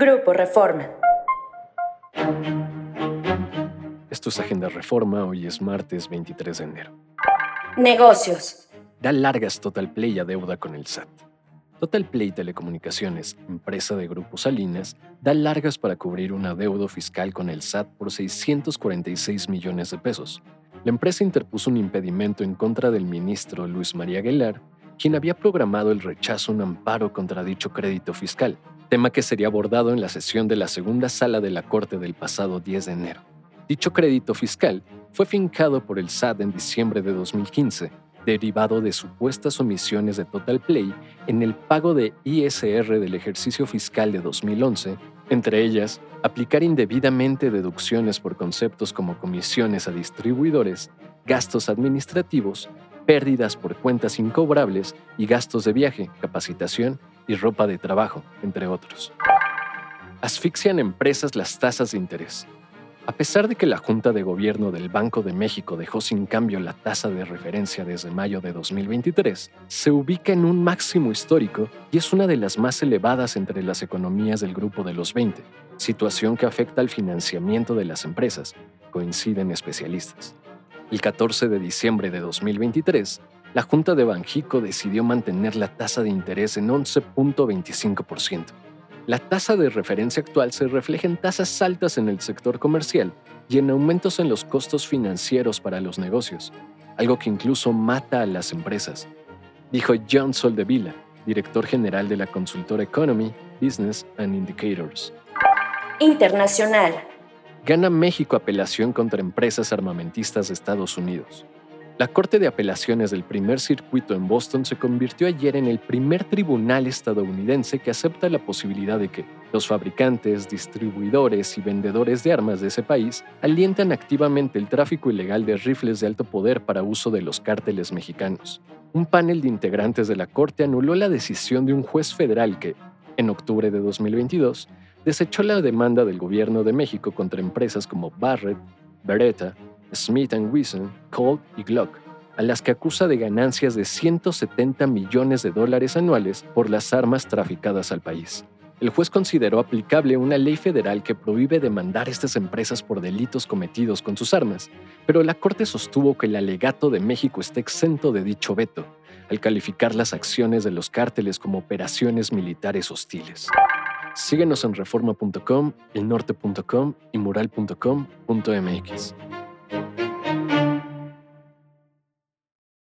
Grupo Reforma. Esto es Agenda Reforma, hoy es martes 23 de enero. Negocios. Da largas Total Play a deuda con el SAT. Total Play Telecomunicaciones, empresa de Grupo Salinas, da largas para cubrir un adeudo fiscal con el SAT por 646 millones de pesos. La empresa interpuso un impedimento en contra del ministro Luis María Aguilar, quien había programado el rechazo a un amparo contra dicho crédito fiscal, tema que sería abordado en la sesión de la segunda sala de la Corte del pasado 10 de enero. Dicho crédito fiscal fue fincado por el SAT en diciembre de 2015, derivado de supuestas omisiones de Total Play en el pago de ISR del ejercicio fiscal de 2011, entre ellas, aplicar indebidamente deducciones por conceptos como comisiones a distribuidores, gastos administrativos, pérdidas por cuentas incobrables y gastos de viaje, capacitación y ropa de trabajo, entre otros. Asfixian empresas las tasas de interés. A pesar de que la Junta de Gobierno del Banco de México dejó sin cambio la tasa de referencia desde mayo de 2023, se ubica en un máximo histórico y es una de las más elevadas entre las economías del grupo de los 20, situación que afecta al financiamiento de las empresas, coinciden especialistas. El 14 de diciembre de 2023, la Junta de Banjico decidió mantener la tasa de interés en 11.25%. La tasa de referencia actual se refleja en tasas altas en el sector comercial y en aumentos en los costos financieros para los negocios, algo que incluso mata a las empresas, dijo John Soldevila, director general de la consultora Economy, Business and Indicators. Internacional. Gana México apelación contra empresas armamentistas de Estados Unidos. La Corte de Apelaciones del primer circuito en Boston se convirtió ayer en el primer tribunal estadounidense que acepta la posibilidad de que los fabricantes, distribuidores y vendedores de armas de ese país alientan activamente el tráfico ilegal de rifles de alto poder para uso de los cárteles mexicanos. Un panel de integrantes de la Corte anuló la decisión de un juez federal que, en octubre de 2022, desechó la demanda del gobierno de México contra empresas como Barrett, Beretta, Smith Wesson, Colt y Glock, a las que acusa de ganancias de 170 millones de dólares anuales por las armas traficadas al país. El juez consideró aplicable una ley federal que prohíbe demandar estas empresas por delitos cometidos con sus armas, pero la Corte sostuvo que el alegato de México está exento de dicho veto, al calificar las acciones de los cárteles como operaciones militares hostiles. Síguenos en reforma.com, elnorte.com y mural.com.mx.